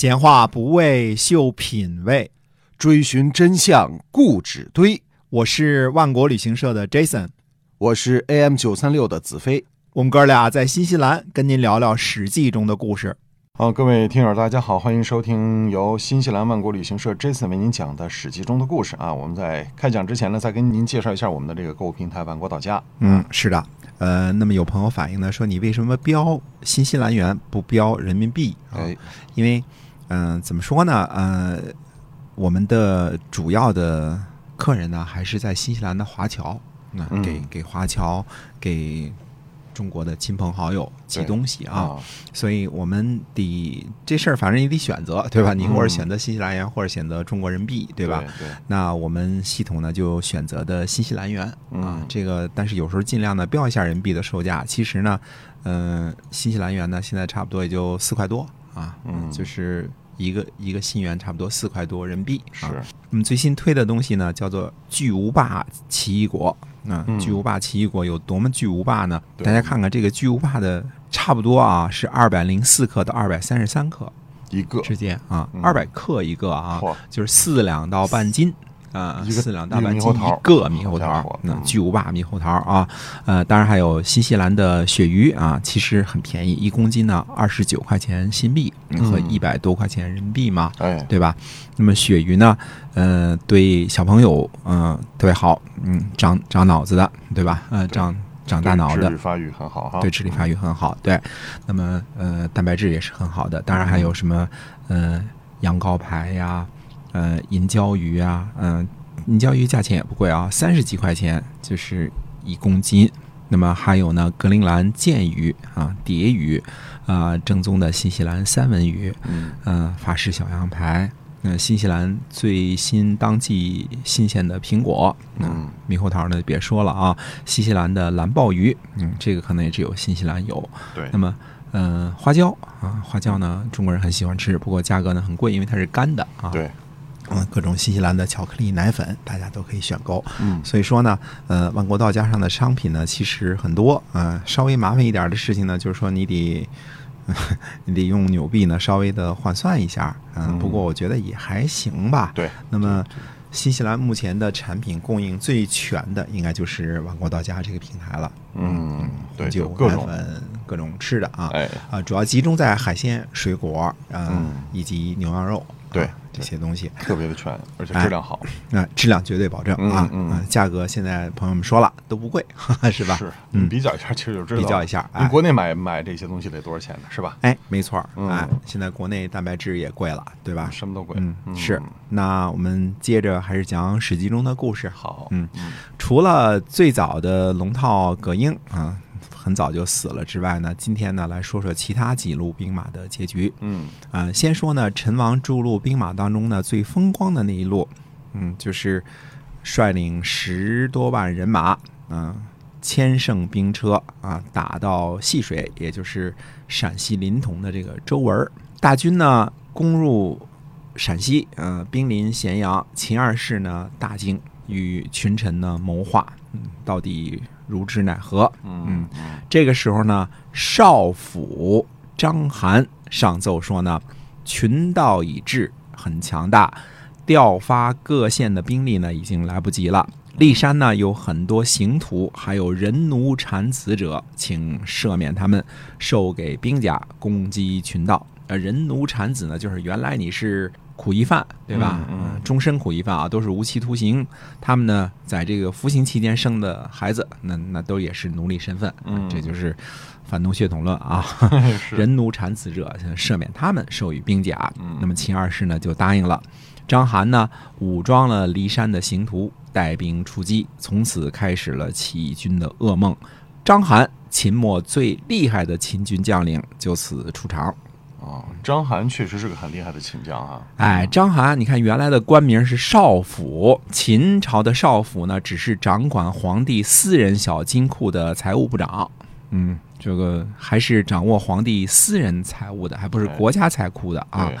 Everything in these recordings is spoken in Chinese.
闲话不为秀品味，追寻真相固执堆。我是万国旅行社的 Jason，我是 AM 九三六的子飞。我们哥俩在新西兰跟您聊聊《史记》中的故事。好，各位听友，大家好，欢迎收听由新西兰万国旅行社 Jason 为您讲的《史记》中的故事啊。我们在开讲之前呢，再跟您介绍一下我们的这个购物平台万国到家。嗯，是的。呃，那么有朋友反映呢，说你为什么标新西兰元不标人民币？哎，因为，嗯、怎么说呢？呃，我们的主要的客人呢，还是在新西兰的华侨，那、嗯给给华侨给中国的亲朋好友寄东西啊。啊，所以我们得这事儿，反正也得选择，对吧？你嗯或者选择新西兰元，或者选择中国人民币，对吧？对，那我们系统呢就选择的新西兰元啊嗯，这个但是有时候尽量呢标一下人民币的售价。其实呢，嗯、新西兰元呢现在差不多也就四块多啊，嗯就是一个一个新元差不多四块多人民币。是啊，我们最新推的东西呢叫做巨无霸奇异果。啊嗯，巨无霸奇异果有多么巨无霸呢？大家看看这个巨无霸的差不多啊，是二百零四克到二百三十三克一个之间啊嗯，二百克一个啊，嚯就是四两到半斤啊，一个四两大半斤一个猕猴桃那巨无霸猕猴桃啊，呃，当然还有新西兰的鳕鱼啊，其实很便宜，一公斤呢二十九块钱新币嗯和一百多块钱人民币嘛，哎，对吧？那么鳕鱼呢，呃，对小朋友嗯、特别好，嗯，长长脑子的，对吧？呃，长长大脑的对智力，发育很好哈。对智力发育很好，对。那么呃，蛋白质也是很好的，当然还有什么呃羊羔排呀，呃银鲛鱼啊，嗯、银鲛鱼价钱也不贵啊，三十几块钱就是一公斤。那么还有呢，格陵兰剑鱼啊，蝶鱼啊，正宗的新西兰三文鱼，嗯，嗯，法式小羊排，那、新西兰最新当季新鲜的苹果，嗯，猕猴桃呢别说了啊，新西兰的蓝鲍鱼，嗯，这个可能也只有新西兰有。对那，么，嗯、花椒啊，花椒呢，中国人很喜欢吃，不过价格呢很贵，因为它是干的啊。，对，嗯，各种新西兰的巧克力奶粉，大家都可以选购。嗯，所以说呢，呃，万国道家上的商品呢，其实很多，呃，稍微麻烦一点的事情呢，就是说你得，你得用纽币呢稍微的换算一下，嗯、嗯不过我觉得也还行吧。对。那么，新西兰目前的产品供应最全的，应该就是万国道家这个平台了。嗯，对，酒、就各种，奶粉、各种吃的啊，哎，啊，主要集中在海鲜、水果，呃嗯以及牛羊肉，对啊这些东西。特别的全，而且质量好，那、质量绝对保证啊，嗯价格现在朋友们说了都不贵，哈哈，是吧？是，嗯比较一下，其实就知道。比较一下哎您国内买买这些东西得多少钱呢？是吧？哎，没错哎，现在国内蛋白质也贵了，对吧？什么都贵。嗯，是。那我们接着还是讲《史记》中的故事。好，嗯嗯除了最早的龙套葛英啊，很早就死了之外呢，今天呢来说说其他几路兵马的结局。嗯啊，先说呢，陈王诸路兵马当中呢最风光的那一路，嗯，就是率领十多万人马，嗯、千乘兵车啊，打到细水，也就是陕西临潼的这个周文儿。大军呢攻入陕西，呃，兵临咸阳。秦二世呢大惊，与群臣呢谋划，嗯，到底如之奈何？嗯嗯这个时候呢，少府章邯上奏说呢，群盗已至，很强大，调发各县的兵力呢已经来不及了。骊山呢有很多刑徒，还有人奴产子者，请赦免他们，授给兵甲，攻击群盗。呃，人奴产子呢，就是原来你是苦役犯，对吧？嗯嗯终身苦役犯啊，都是无期徒刑。他们呢，在这个服刑期间生的孩子，那那都也是奴隶身份。嗯这就是反动血统论啊。人奴产子者，赦免他们，授予兵甲。嗯那么秦二世呢就答应了。章邯呢武装了骊山的刑徒，带兵出击，从此开始了起义军的噩梦。章邯，秦末最厉害的秦军将领，就此出场。哦，章邯确实是个很厉害的秦将啊。哎，章邯，你看原来的官名是少府，秦朝的少府呢，只是掌管皇帝私人小金库的财务部长。嗯，这个还是掌握皇帝私人财务的，还不是国家财库的啊。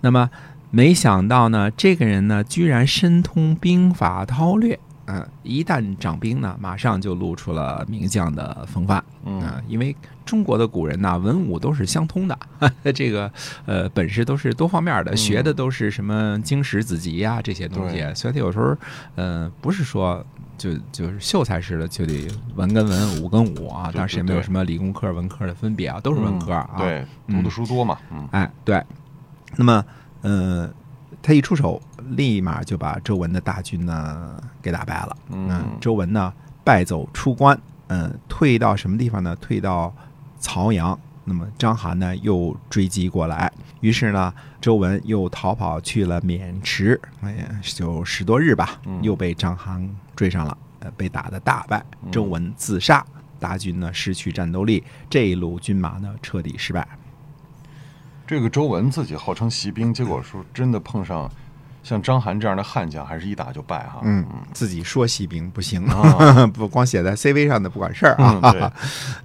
那么没想到呢，这个人呢，居然深通兵法韬略嗯、一旦掌兵呢，马上就露出了名将的风范。嗯啊，因为中国的古人呐，文武都是相通的，这个呃本事都是多方面的，嗯学的都是什么经史子集呀、这些东西，所以他有时候呃不是说就就是秀才似的就得文跟文，武跟武啊，对当时也没有什么理工科、文科的分别啊，都是文科啊。嗯对，读嗯的书多嘛，嗯哎，对。那么，呃，他一出手，立马就把周文的大军呢给打败了。嗯周文呢败走出关，嗯、退到什么地方呢？退到曹阳。那么章邯呢又追击过来，于是呢，周文又逃跑去了渑池，哎呀，就十多日吧嗯，又被章邯追上了，呃，被打得大败。嗯周文自杀，大军呢失去战斗力，这一路军马呢彻底失败。这个周文自己号称习兵，结果说真的碰上像章邯这样的悍将，还是一打就败哈。嗯，自己说习兵不行，啊 不光写在 CV 上的不管事儿啊。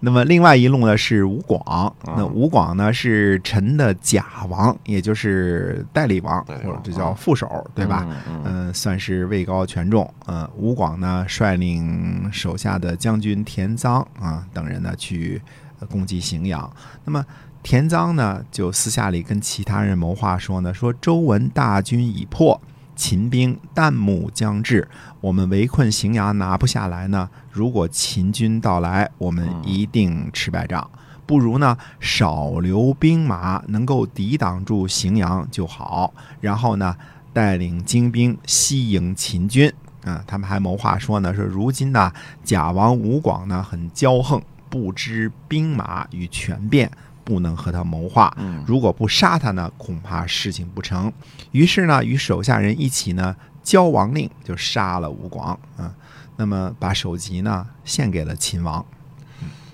那么另外一路呢是吴广，嗯那吴广呢是陈的假王，也就是代理王，或者这叫副手，对吧？嗯算是位高权重。嗯，吴广呢率领手下的将军田臧啊等人呢去呃攻击荥阳。那么田臧呢就私下里跟其他人谋划说呢，说周文大军已破。秦兵旦暮将至，我们围困荥阳拿不下来呢。如果秦军到来，我们嗯一定吃败仗。不如呢少留兵马，能够抵挡住荥阳就好。然后呢，带领精兵西迎秦军。啊，他们还谋划说呢，说如今呢，贾王吴广呢很骄横，不知兵马与权变，不能和他谋划。嗯如果不杀他呢，恐怕事情不成。于是呢，与手下人一起呢，交王令，就杀了吴广。啊，那么把首级呢献给了秦王。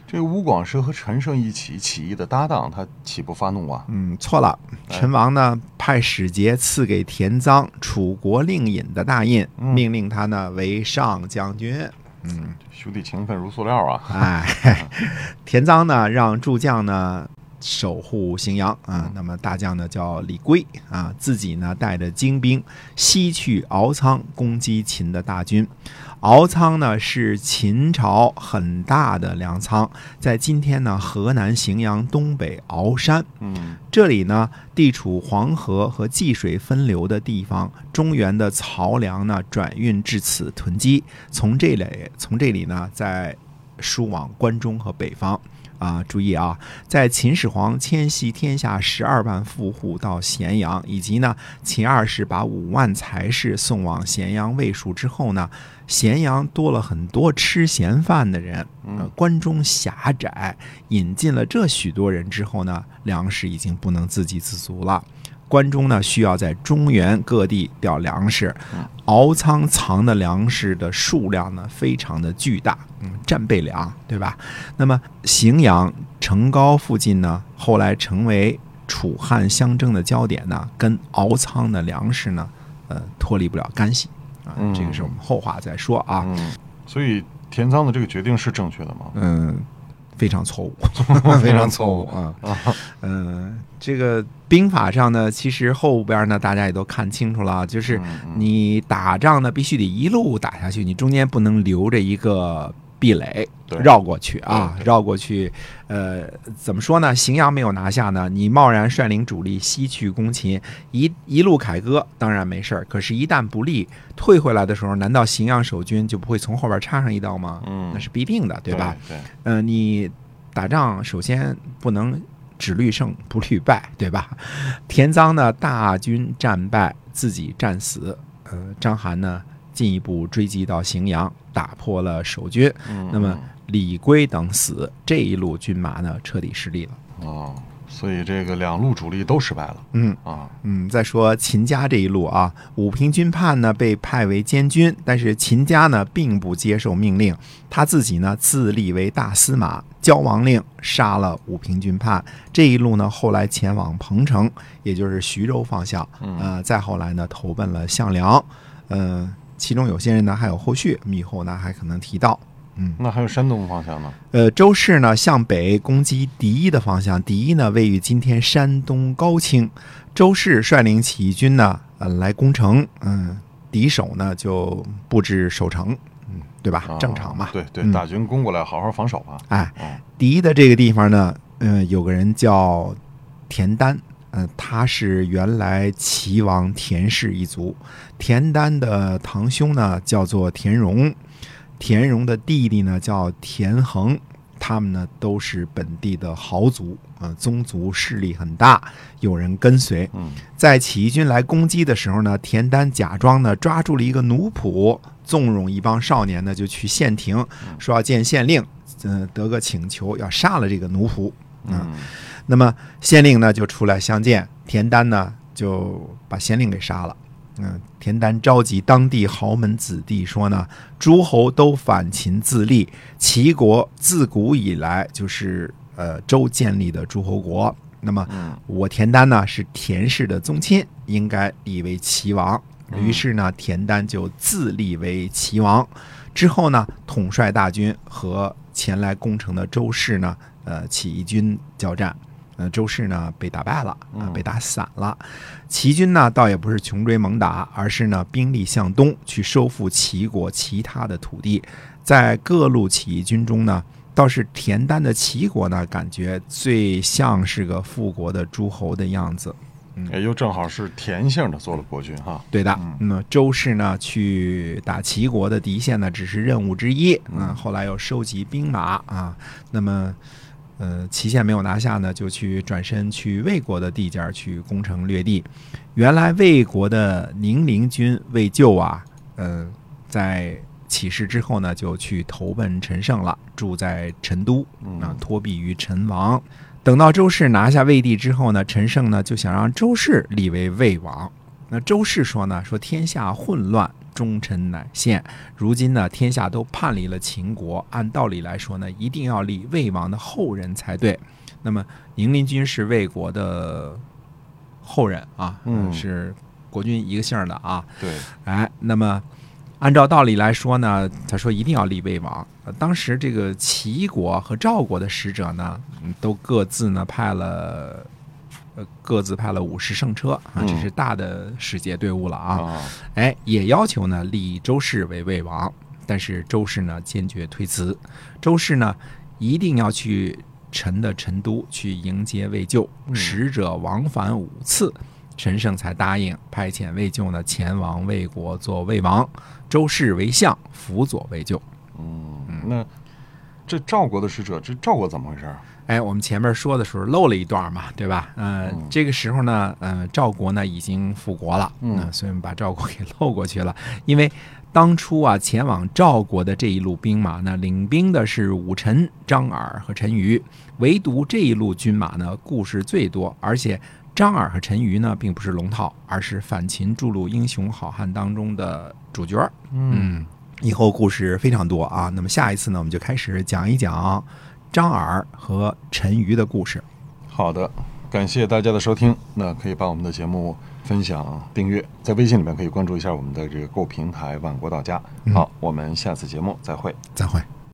这个吴广是和陈胜一起起义的搭档，他岂不发怒啊？嗯，错了。哎陈王呢派使节赐给田臧楚国令尹的大印，嗯命令他呢为上将军。嗯，兄弟情分如塑料啊！哎，田臧呢让助将呢守护荥阳啊，那么大将呢叫李圭啊，自己呢带着精兵西去敖仓攻击秦的大军。敖仓呢是秦朝很大的粮仓，在今天呢河南荥阳东北敖山。嗯这里呢，地处黄河和济水分流的地方，中原的漕粮呢转运至此囤积，从这里从这里呢再输往关中和北方。啊，注意啊，在秦始皇迁徙天下十二万富户到咸阳，以及呢秦二世把五万财士送往咸阳卫戍之后呢，咸阳多了很多吃闲饭的人，呃嗯，关中狭窄，引进了这许多人之后呢，粮食已经不能自给自足了。关中呢需要在中原各地调粮食嗯，敖仓藏的粮食的数量呢非常的巨大，嗯，战备粮，对吧？那么荥阳、成皋附近呢，后来成为楚汉相争的焦点呢，跟敖仓的粮食呢，呃，脱离不了干系啊。嗯这个是我们后话再说啊。嗯，所以田仓的这个决定是正确的吗？嗯，非常错误，非常错误啊。啊，嗯，这个兵法上呢，其实后边呢，大家也都看清楚了，就是你打仗呢，必须得一路打下去，你中间不能留着一个壁垒绕过去啊绕过去。呃，怎么说呢？荥阳没有拿下呢，你贸然率领主力西去攻秦，一一路凯歌，当然没事儿。可是，一旦不利，退回来的时候，难道荥阳守军就不会从后边插上一刀吗？嗯那是必定的，对吧？？对，呃，你打仗首先不能只虑胜不虑败，对吧？田臧呢大军战败，自己战死。呃，章邯呢进一步追击到荥阳，打破了守军。嗯，那么李圭等死，这一路军马呢彻底失利了。哦，所以这个两路主力都失败了嗯啊。嗯，再说秦家这一路啊，武平军叛呢被派为监军，但是秦家呢并不接受命令，他自己呢自立为大司马，交王令杀了武平军叛。这一路呢后来前往彭城，也就是徐州方向，嗯呃，再后来呢投奔了项梁，嗯、其中有些人呢还有后续，我们以后呢还可能提到。嗯，那还有山东方向呢？呃，周氏呢向北攻击狄的方向，狄呢位于今天山东高清。周氏率领起义军呢，呃，来攻城。嗯，敌手呢就布置守城，嗯，对吧？啊正常嘛。对对，嗯大军攻过来，好好防守啊。哎，哦，敌的这个地方呢，嗯、有个人叫田丹，嗯、他是原来齐王田氏一族。田丹的堂兄呢叫做田荣，田荣的弟弟呢叫田恒，他们呢都是本地的豪族，啊、宗族势力很大，有人跟随。嗯在起义军来攻击的时候呢，田丹假装呢抓住了一个奴仆，纵容一帮少年呢就去县庭，说要见县令，嗯、得个请求，要杀了这个奴仆。嗯那么县令呢就出来相见，田丹呢就把县令给杀了。嗯，田丹召集当地豪门子弟说呢，诸侯都反秦自立，齐国自古以来就是呃周建立的诸侯国。那么嗯我田丹呢是田氏的宗亲，应该立为齐王。嗯于是呢，田丹就自立为齐王。之后呢，统帅大军和前来攻城的周氏呢，呃，起义军交战。呃，周氏呢被打败了，啊、嗯被打散了。齐军呢倒也不是穷追猛打，而是呢兵力向东去收复齐国其他的土地。在各路起义军中呢，倒是田单的齐国呢，感觉最像是个复国的诸侯的样子。也就正好是田姓的做了国君哈。对的嗯，那么周氏呢去打齐国的敌线呢，只是任务之一。嗯，后来又收集兵马啊，那么呃齐县没有拿下呢，就去转身去魏国的地界儿去攻城略地。原来魏国的宁陵君魏咎啊，呃，在起事之后呢，就去投奔陈胜了，住在陈都嗯啊，托庇于陈王。等到周氏拿下魏地之后呢，陈胜呢就想让周氏立为魏王。那周氏说呢，说天下混乱，忠臣乃现。如今呢，天下都叛离了秦国，按道理来说呢，一定要立魏王的后人才对。那么宁陵君是魏国的后人啊，嗯是国君一个姓的啊。对，哎，那么按照道理来说呢，他说一定要立魏王。呃当时这个齐国和赵国的使者呢，嗯都各自呢派了，呃，各自派了五十乘车啊，嗯这是大的使节队伍了啊。啊，哎，也要求呢立周氏为魏王，但是周氏呢坚决推辞。周氏呢一定要去陈的陈都去迎接魏咎，嗯使者往返五次，陈胜才答应派遣魏咎呢前往魏国做魏王，周氏为相，辅佐魏咎。嗯，那这赵国的使者，这赵国怎么回事儿？哎，我们前面说的时候漏了一段嘛，对吧？呃，嗯这个时候呢，呃，赵国呢已经复国了，嗯呃所以我们把赵国给漏过去了。因为当初啊，前往赵国的这一路兵马呢，领兵的是武臣、张耳和陈馀，唯独这一路军马呢，故事最多，而且张耳和陈馀呢，并不是龙套，而是反秦筑路英雄好汉当中的主角儿。嗯，以后故事非常多啊。那么下一次呢，我们就开始讲一讲张耳和陈瑜的故事。好的，感谢大家的收听。那可以把我们的节目分享、订阅，在微信里面可以关注一下我们的这个购平台“万国到家”。好，我们下次节目再会。再会。